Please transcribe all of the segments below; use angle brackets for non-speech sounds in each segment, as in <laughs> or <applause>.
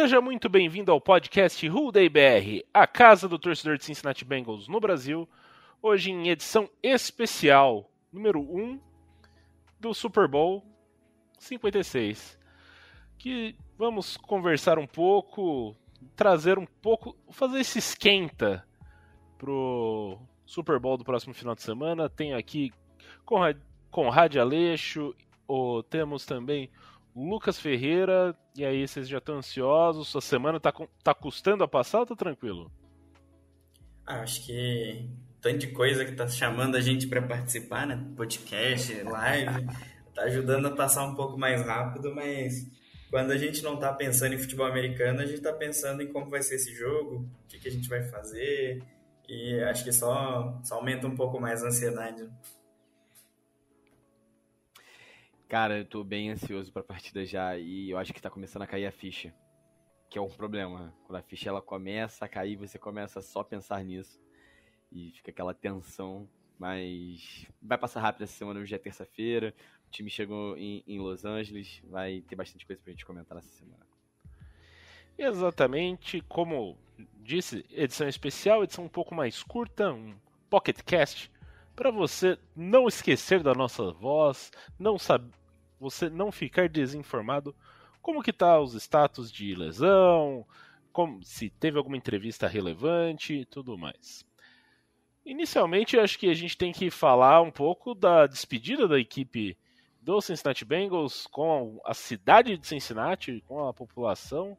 seja muito bem-vindo ao podcast Who Day BR, a casa do torcedor de Cincinnati Bengals no Brasil. Hoje em edição especial número 1 do Super Bowl 56. Que vamos conversar um pouco, trazer um pouco, fazer esse esquenta pro Super Bowl do próximo final de semana. Tenho aqui Conrad, Conrad Aleixo, o, temos também Lucas Ferreira. E aí, vocês já estão ansiosos? Sua semana tá, tá custando a passar ou tá tranquilo? Ah, acho que tanto de coisa que tá chamando a gente para participar, né? Podcast, live, <laughs> tá ajudando a passar um pouco mais rápido, mas quando a gente não tá pensando em futebol americano, a gente tá pensando em como vai ser esse jogo, o que, que a gente vai fazer, e acho que só, só aumenta um pouco mais a ansiedade. Cara, eu tô bem ansioso pra partida já e eu acho que tá começando a cair a ficha. Que é um problema. Quando a ficha ela começa a cair, você começa só a pensar nisso. E fica aquela tensão. Mas vai passar rápido essa semana, hoje é terça-feira. O time chegou em, em Los Angeles. Vai ter bastante coisa pra gente comentar nessa semana. Exatamente, como disse, edição especial, edição um pouco mais curta, um pocket cast, para você não esquecer da nossa voz, não sab... você não ficar desinformado como que tá os status de lesão, como se teve alguma entrevista relevante e tudo mais. Inicialmente, acho que a gente tem que falar um pouco da despedida da equipe do Cincinnati Bengals com a cidade de Cincinnati, com a população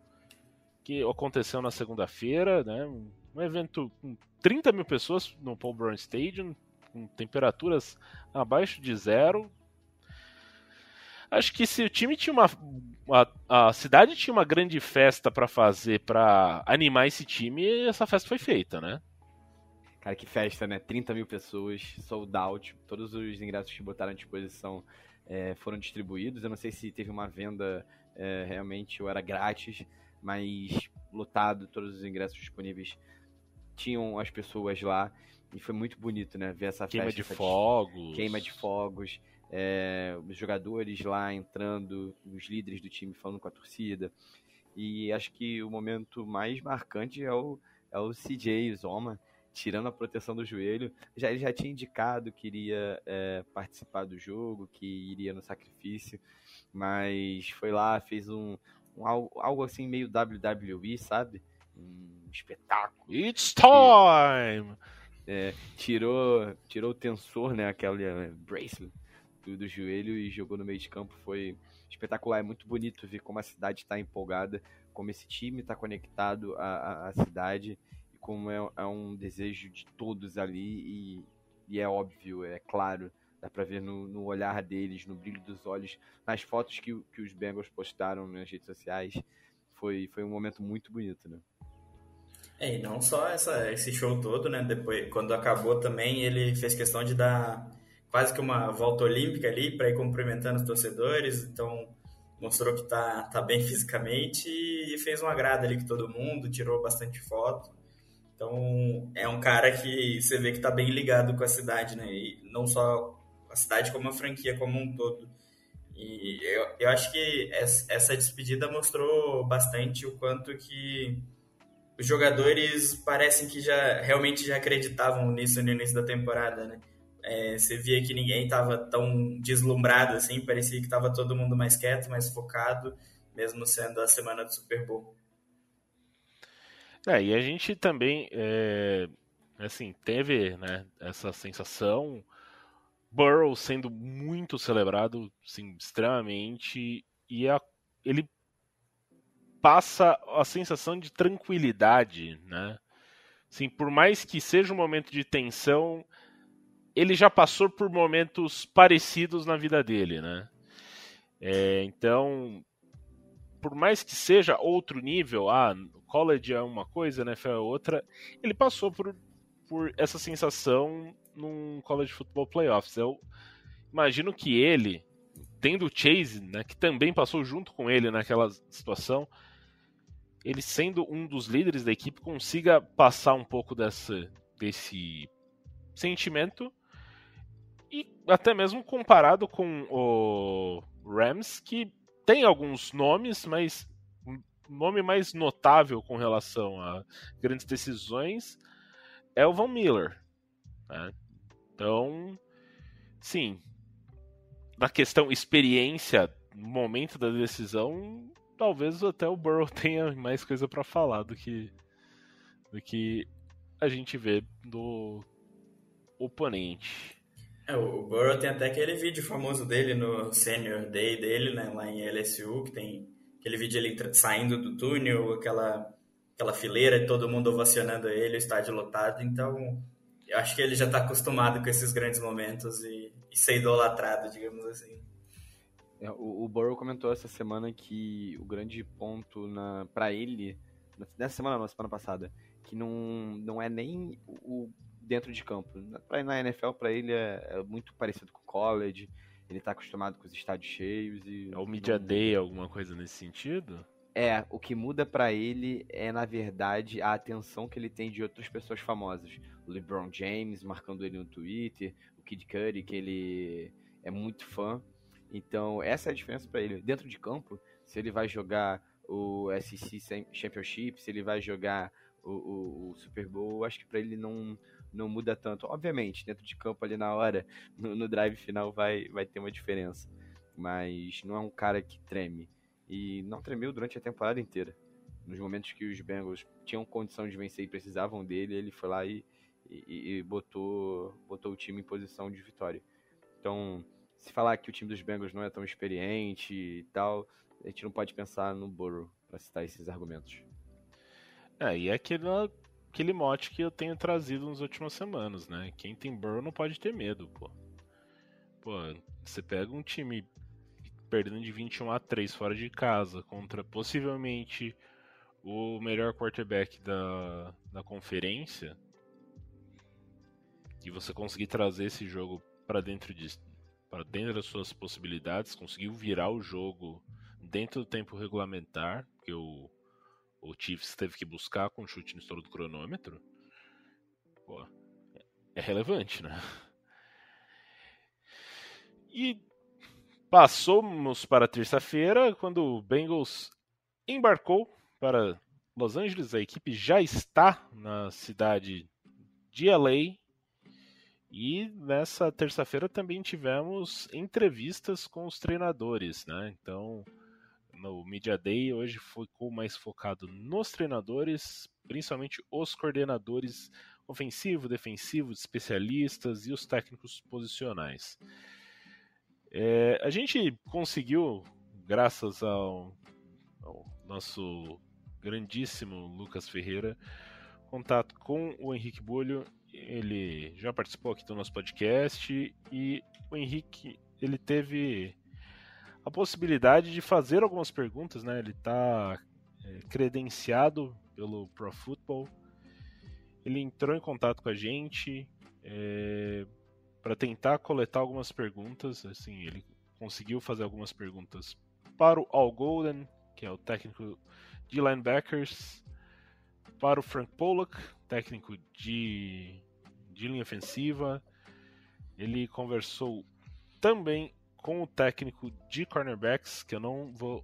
que aconteceu na segunda-feira, né? Um evento com 30 mil pessoas no Paul Brown Stadium, com temperaturas abaixo de zero. Acho que se o time tinha uma. A, a cidade tinha uma grande festa para fazer para animar esse time, essa festa foi feita, né? Cara, que festa, né? 30 mil pessoas, sold out. Todos os ingressos que botaram à disposição é, foram distribuídos. Eu não sei se teve uma venda é, realmente ou era grátis, mas lotado, todos os ingressos disponíveis tinham as pessoas lá. E foi muito bonito, né? Ver essa Queima festa. de essa fogos. queima de fogos, é, os jogadores lá entrando, os líderes do time falando com a torcida. E acho que o momento mais marcante é o, é o CJ Zoma tirando a proteção do joelho. Já, ele já tinha indicado que iria é, participar do jogo, que iria no sacrifício, mas foi lá, fez um, um algo, algo assim meio WWE, sabe? Um espetáculo It's time! é, tirou, tirou o tensor, né, aquele é, bracelet do, do joelho e jogou no meio de campo. Foi espetacular, é muito bonito ver como a cidade está empolgada, como esse time está conectado à, à, à cidade e como é, é um desejo de todos ali e, e é óbvio, é claro, dá pra ver no, no olhar deles, no brilho dos olhos, nas fotos que, que os Bengals postaram nas redes sociais. Foi, foi um momento muito bonito, né? É, e não só essa, esse show todo, né? Depois, quando acabou também, ele fez questão de dar quase que uma volta olímpica ali para ir cumprimentando os torcedores. Então, mostrou que tá, tá bem <laughs> fisicamente e fez um agrado ali com todo mundo, tirou bastante foto. Então, é um cara que você vê que tá bem ligado com a cidade, né? E não só a cidade, como a franquia como um todo. E eu, eu acho que essa despedida mostrou bastante o quanto que os jogadores parecem que já realmente já acreditavam nisso no início da temporada, né? É, você via que ninguém estava tão deslumbrado assim, parecia que estava todo mundo mais quieto, mais focado mesmo sendo a semana do Super Bowl. É, e a gente também, é, assim, teve né, essa sensação, Burrow sendo muito celebrado, assim, extremamente, e a, ele passa a sensação de tranquilidade, né? Assim, por mais que seja um momento de tensão, ele já passou por momentos parecidos na vida dele, né? É, então, por mais que seja outro nível, ah, college é uma coisa, NFL é outra, ele passou por, por essa sensação num college football playoffs. Eu imagino que ele, tendo o Chase, né, que também passou junto com ele naquela situação, ele sendo um dos líderes da equipe consiga passar um pouco dessa, desse sentimento e até mesmo comparado com o Rams, que tem alguns nomes, mas o nome mais notável com relação a grandes decisões é o Von Miller. Né? Então, sim, na questão experiência, no momento da decisão, talvez até o Burrow <laughs> tenha mais coisa para falar do que do que a gente vê do oponente. É, o Burrow tem até aquele vídeo famoso dele no Senior Day dele, né, lá em LSU, que tem aquele vídeo ele saindo do túnel, aquela, aquela fileira e todo mundo ovacionando ele, o estádio lotado. Então, eu acho que ele já está acostumado com esses grandes momentos e, e ser idolatrado, digamos assim. É, o, o Burrow comentou essa semana que o grande ponto na para ele, nessa semana não, semana passada, que não, não é nem o dentro de campo. Na, na NFL, para ele, é, é, muito parecido com o college, ele tá acostumado com os estádios cheios e... É o Media não... Day, alguma coisa nesse sentido? É, o que muda para ele é, na verdade, a atenção que ele tem de outras pessoas famosas. O LeBron James marcando ele no Twitter, o Kid Cudi, que ele é muito fã. Então, essa é a diferença para ele. Dentro de campo, se ele vai jogar o SEC Championship, se ele vai jogar o, o, o Super Bowl, acho que para ele não, não muda tanto. Obviamente, dentro de campo ali na hora, no, no, drive final vai, vai ter uma diferença. Mas não é um cara que treme. E não tremeu durante a temporada inteira. Nos momentos que os Bengals tinham condição de vencer e precisavam dele, ele foi lá e, e, e botou, botou o time em posição de vitória. Então, se falar que o time dos Bengals não é tão experiente e tal, a gente não pode pensar no Burrow para citar esses argumentos. É, e é aquele, aquele mote que eu tenho trazido nas últimas semanas, né? Quem tem Burrow não pode ter medo, pô. Pô, você pega um time perdendo de 21 a 3 fora de casa contra possivelmente o melhor quarterback da, da conferência e você conseguir trazer esse jogo para dentro de, para dentro das suas possibilidades, conseguiu virar o jogo dentro do tempo regulamentar, que o, o Chiefs teve que buscar com o chute no estouro do cronômetro, pô, é relevante, né? <laughs> E passamos para terça-feira, quando o Bengals embarcou para Los Angeles. A equipe já está na cidade de LA e nessa terça-feira também tivemos entrevistas com os treinadores, né? Então, no Media Day hoje ficou mais focado nos treinadores, principalmente os coordenadores ofensivo, defensivo, especialistas e os técnicos posicionais. É, a gente conseguiu, graças ao, ao nosso grandíssimo Lucas Ferreira, contato com o Henrique Bulho ele já participou aqui do nosso podcast e o Henrique ele teve a possibilidade de fazer algumas perguntas, né? Ele está é, credenciado pelo Pro Football. Ele entrou em contato com a gente é, para tentar coletar algumas perguntas. Assim, ele conseguiu fazer algumas perguntas para o Al Golden, que é o técnico de linebackers, para o Frank Pollock, técnico de, de linha ofensiva. Ele conversou também com o técnico de cornerbacks, que eu não vou,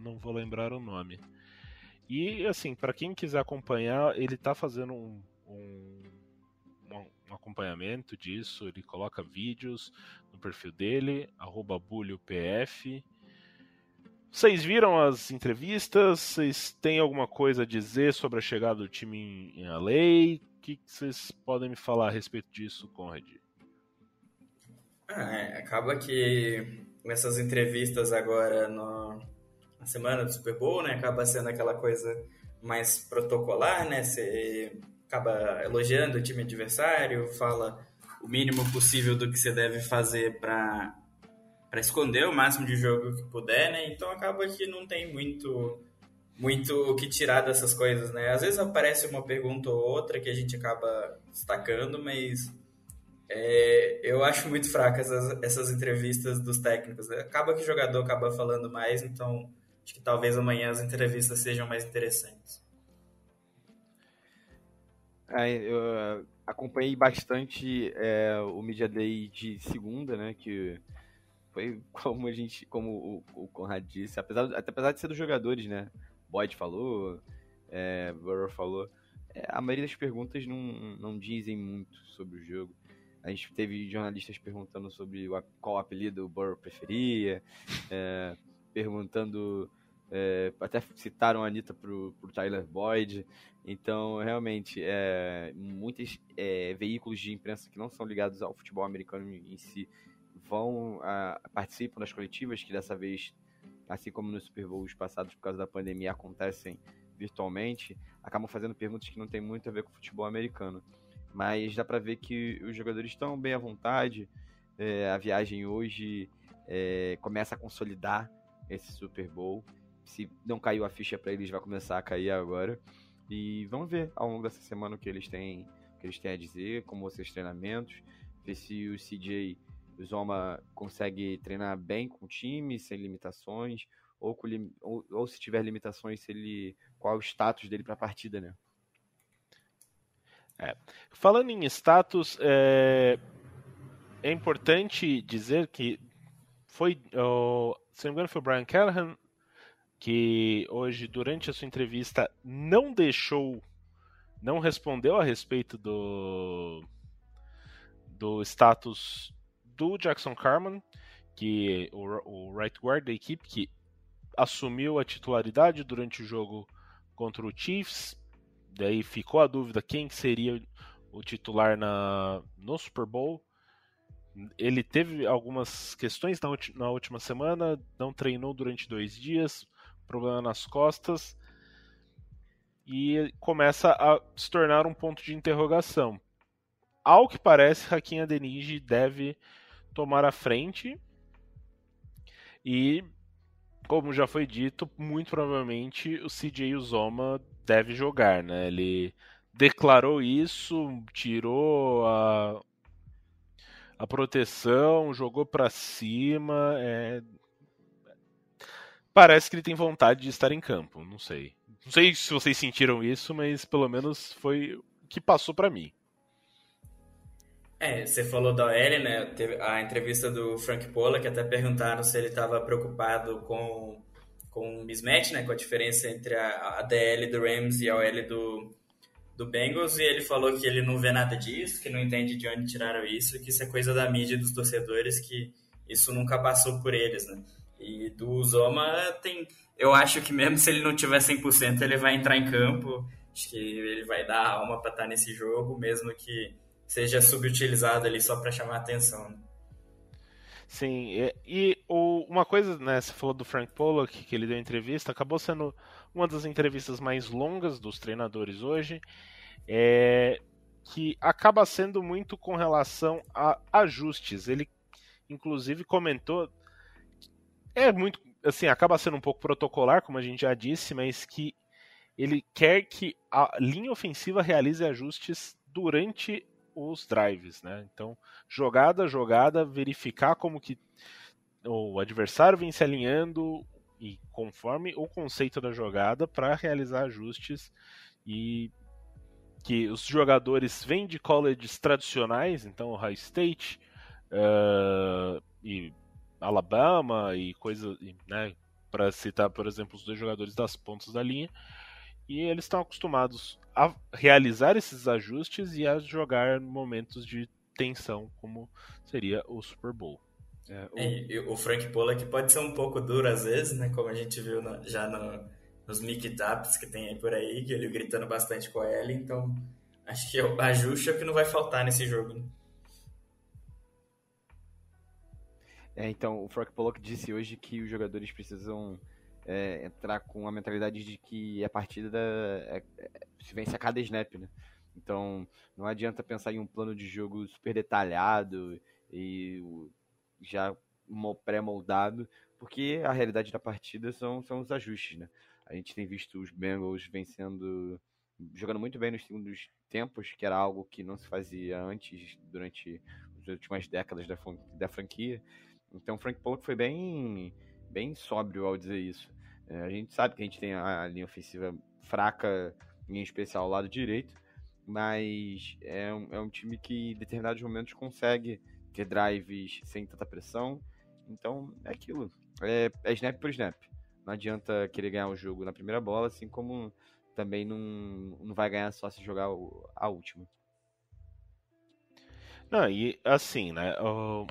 não vou lembrar o nome. E assim, para quem quiser acompanhar, ele está fazendo um, um, um, acompanhamento disso. Ele coloca vídeos no perfil dele, bulhopf. Vocês viram as entrevistas? Vocês têm alguma coisa a dizer sobre a chegada do time em LA? O que vocês podem me falar a respeito disso, Conrad? Ah, é, acaba que nessas entrevistas agora no, na semana do Super Bowl, né, acaba sendo aquela coisa mais protocolar, né? Você acaba elogiando o time adversário, fala o mínimo possível do que você deve fazer para para esconder o máximo de jogo que puder, né? Então acaba que não tem muito muito o que tirar dessas coisas, né? Às vezes aparece uma pergunta ou outra que a gente acaba destacando, mas é, eu acho muito fracas essas, essas entrevistas dos técnicos. Né? Acaba que o jogador acaba falando mais, então acho que talvez amanhã as entrevistas sejam mais interessantes. É, eu acompanhei bastante é, o Media Day de segunda, né? Que foi <laughs> como a gente, como o, o Conrad disse, apesar, até apesar de ser dos jogadores, né? Boyd falou, é, Burrow falou, é, a maioria das perguntas não, não dizem muito sobre o jogo. A gente teve jornalistas perguntando sobre qual apelido o Burrow preferia, <laughs> é, perguntando, é, até citaram a Anitta pro, pro Tyler Boyd. Então, realmente, é, muitos é, veículos de imprensa que não são ligados ao futebol americano em si vão a, participam das coletivas, que dessa vez, assim como nos Super Bowls passados por causa da pandemia, acontecem virtualmente, acabam fazendo perguntas que não tem muito a ver com o futebol americano. Mas dá para ver que os jogadores estão bem à vontade. É, a viagem hoje é, começa a consolidar esse Super Bowl. Se não caiu a ficha para eles, vai começar a cair agora. E vamos ver ao longo dessa semana o que eles têm, o que eles têm a dizer, como vão ser os treinamentos, ver se o CJ o Zoma consegue treinar bem com o time, sem limitações, ou, com, ou, ou se tiver limitações, se ele, qual é o status dele para a partida, né? É. Falando em status, é, é importante dizer que foi, oh, se não me engano, foi o Brian Callahan que hoje, durante a sua entrevista, não deixou, não respondeu a respeito do, do status do Jackson Carman, que o, o right guard da equipe que assumiu a titularidade durante o jogo contra o Chiefs. Daí ficou a dúvida quem seria o titular na, no Super Bowl. Ele teve algumas questões na, na última semana, não treinou durante dois dias, problema nas costas e começa a se tornar um ponto de interrogação. Ao que parece, Hakim Adeniji deve tomar a frente. E, como já foi dito, muito provavelmente o CJ Uzoma deve jogar, né? Ele declarou isso, tirou a, a proteção, jogou para cima. É... Parece que ele tem vontade de estar em campo, não sei. Não sei se vocês sentiram isso, mas pelo menos foi o que passou para mim. É, você falou da OL, né? Teve a entrevista do Frank Pola, que até perguntaram se ele estava preocupado com, com o mismatch, né? Com a diferença entre a, a DL do Rams e a OL do, do Bengals. E ele falou que ele não vê nada disso, que não entende de onde tiraram isso, que isso é coisa da mídia dos torcedores, que isso nunca passou por eles, né? E do Zoma tem... Eu acho que mesmo se ele não tiver 100%, ele vai entrar em campo. Acho que ele vai dar alma para estar nesse jogo, mesmo que seja subutilizado ali só para chamar atenção. Né? Sim, e, e o, uma coisa, né, você falou do Frank Pollock, que ele deu entrevista, acabou sendo uma das entrevistas mais longas dos treinadores hoje, é, que acaba sendo muito com relação a ajustes. Ele, inclusive, comentou, é muito, assim, acaba sendo um pouco protocolar, como a gente já disse, mas que ele quer que a linha ofensiva realize ajustes durante os drives, né? Então, jogada a jogada, verificar como que o adversário vem se alinhando e conforme o conceito da jogada para realizar ajustes e que os jogadores vêm de colleges tradicionais, então High State uh, e Alabama e coisa, né, para citar, por exemplo, os dois jogadores das pontas da linha, e eles estão acostumados a realizar esses ajustes e a jogar momentos de tensão, como seria o Super Bowl. É, o- É, o Frank Pollack pode ser um pouco duro às vezes, né? Como a gente viu no- já no- nos meetups que tem aí por aí, que ele gritando bastante com a Ellie, então acho que o ajuste é o que não vai faltar nesse jogo. né? É, então, o Frank Pollock disse hoje que os jogadores precisam é, entrar com a mentalidade de que a partida é- é- se vence a cada snap, né? Então, não adianta pensar em um plano de jogo super detalhado e já mo- pré-moldado, porque a realidade da partida são, são os ajustes, né? A gente tem visto os Bengals vencendo, jogando muito bem nos segundos tempos, que era algo que não se fazia antes, durante as últimas décadas da, da franquia. Então Frank Pollock foi bem, bem sóbrio ao dizer isso. É, a gente sabe que a gente tem a, a linha ofensiva fraca, em especial ao lado direito, mas é um, é um time que em determinados momentos consegue ter drives sem tanta pressão. Então é aquilo. É, é snap por snap. Não adianta querer ganhar o jogo na primeira bola, assim como também não, não vai ganhar só se jogar a última. Não, e assim, né? ó,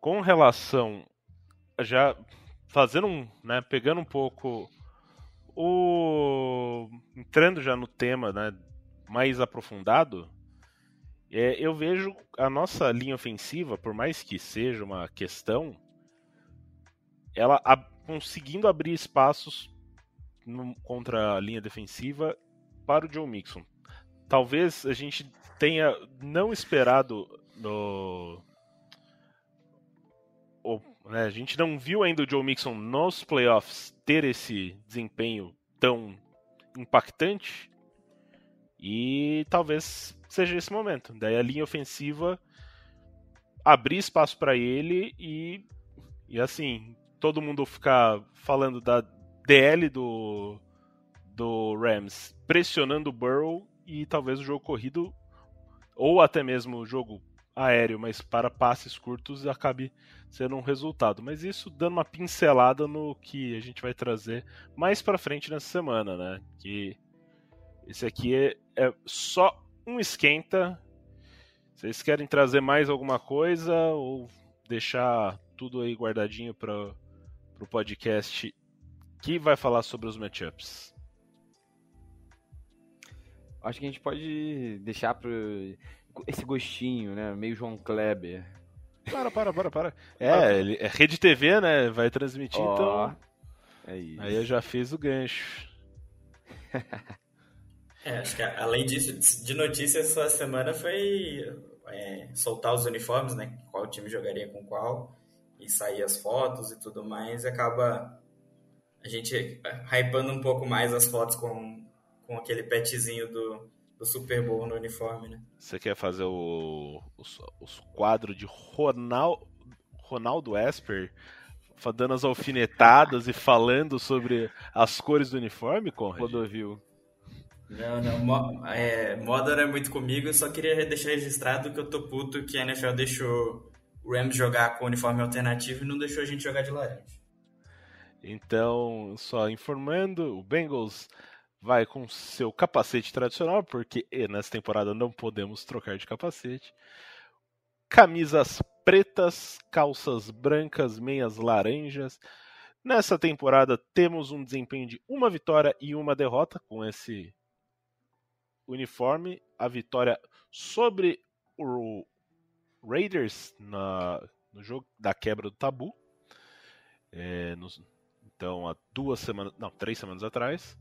com relação. Já fazendo um. Né, pegando um pouco. O. Entrando já no tema, né? Mais aprofundado. é, eu vejo a nossa linha ofensiva, por mais que seja uma questão, ela ab- conseguindo abrir espaços no- contra a linha defensiva para o Joe Mixon. Talvez a gente tenha não esperado no. Né, a gente não viu ainda o Joe Mixon nos playoffs ter esse desempenho tão impactante. E talvez seja esse momento. Daí a linha ofensiva abrir espaço para ele e, e assim, todo mundo ficar falando da DL do, do Rams pressionando o Burrow e talvez o jogo corrido ou até mesmo o jogo aéreo, mas para passes curtos acabe sendo um resultado. Mas isso dando uma pincelada no que a gente vai trazer mais para frente nessa semana, né? Que esse aqui é, é só um esquenta. Vocês querem trazer mais alguma coisa ou deixar tudo aí guardadinho para o podcast que vai falar sobre os matchups? Acho que a gente pode deixar pro esse gostinho, né? Meio João Kleber. Para, para, para, para. É, ele, é rede TV, né? Vai transmitir, Ó, então. É isso. Aí eu já fiz o gancho. <laughs> É, acho que além disso, de notícias essa semana foi é, soltar os uniformes, né? Qual time jogaria com qual, e sair as fotos e tudo mais, e acaba a gente hypando um pouco mais as fotos com, com aquele petzinho do, do Super Bowl no uniforme, né? Você quer fazer o, os, os quadros de Ronaldo, Ronaldo Esper dando as alfinetadas e falando sobre as cores do uniforme, Conrad? Clodovil. Não, não, mo- é, moda não é muito comigo, eu só queria deixar registrado que eu tô puto que a NFL deixou o Rams jogar com uniforme alternativo e não deixou a gente jogar de laranja. Então, só informando, o Bengals vai com seu capacete tradicional, porque nessa temporada não podemos trocar de capacete. Camisas pretas, calças brancas, meias laranjas. Nessa temporada temos um desempenho de uma vitória e uma derrota com esse uniforme. A vitória sobre o Raiders na- no jogo da quebra do tabu. É, nos- então, há duas semanas, não, três semanas atrás.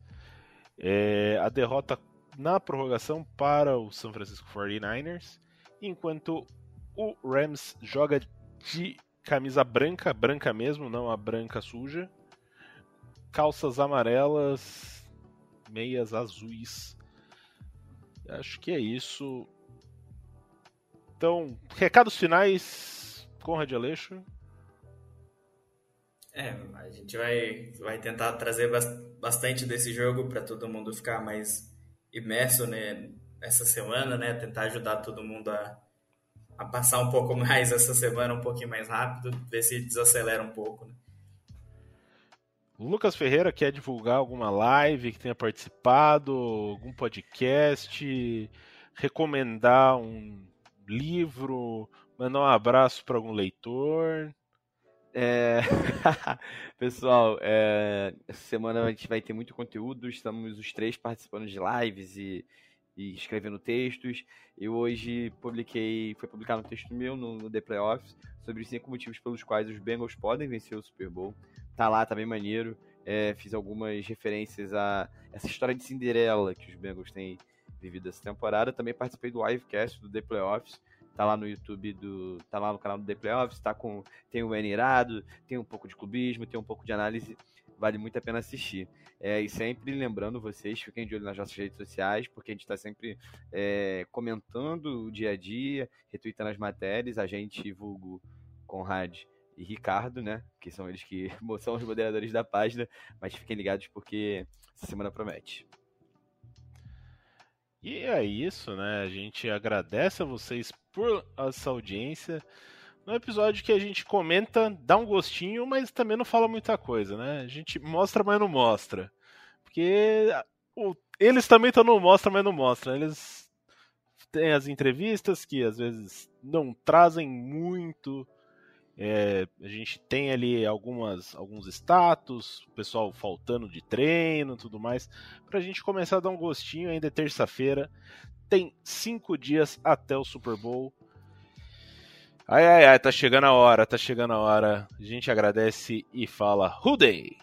É, a derrota na prorrogação para o San Francisco 49ers, enquanto o Rams joga de camisa branca, branca mesmo, não a branca suja, calças amarelas, meias azuis. Acho que é isso. Então, recados finais, Conrad Aleixo. É, a gente vai, vai tentar trazer bas- bastante desse jogo para todo mundo ficar mais imerso né, essa semana, né? Tentar ajudar todo mundo a, a passar um pouco <laughs> mais essa semana, um pouquinho mais rápido, ver se desacelera um pouco. Né? Lucas Ferreira quer divulgar alguma live que tenha participado, algum podcast, recomendar um livro, Mandar um abraço para algum leitor. É... <laughs> Pessoal, é... essa semana a gente vai ter muito conteúdo. Estamos os três participando de lives e, e escrevendo textos. Eu hoje publiquei, foi publicado um texto meu no, no The Playoffs sobre os cinco motivos pelos quais os Bengals podem vencer o Super Bowl. Tá lá, tá bem maneiro. É, fiz algumas referências a essa história de Cinderela que os Bengals têm vivido essa temporada. Também participei do livecast do The Playoffs. Tá lá no YouTube do. Tá lá no canal do The Playoffs, tá com. Tem o N irado, tem um pouco de clubismo, tem um pouco de análise. Vale muito a pena assistir. É, e sempre lembrando vocês, fiquem de olho nas nossas redes sociais, porque a gente está sempre é, comentando o dia a dia, retweetando as matérias, a gente, vulgo Conrad e Ricardo, né? Que são eles que <laughs> são os moderadores da página, mas fiquem ligados porque essa semana promete. E é isso, né? A gente agradece a vocês por essa audiência. No episódio que a gente comenta, dá um gostinho, mas também não fala muita coisa, né? A gente mostra, mas não mostra. Porque o, eles também estão no mostra, mas não mostra. Eles têm as entrevistas que às vezes não trazem muito é, a gente tem ali algumas, alguns status, o pessoal faltando de treino tudo mais, para a gente começar a dar um gostinho. Ainda é terça-feira, tem cinco dias até o Super Bowl. Ai, ai, ai, tá chegando a hora, tá chegando a hora. A gente agradece e fala Day!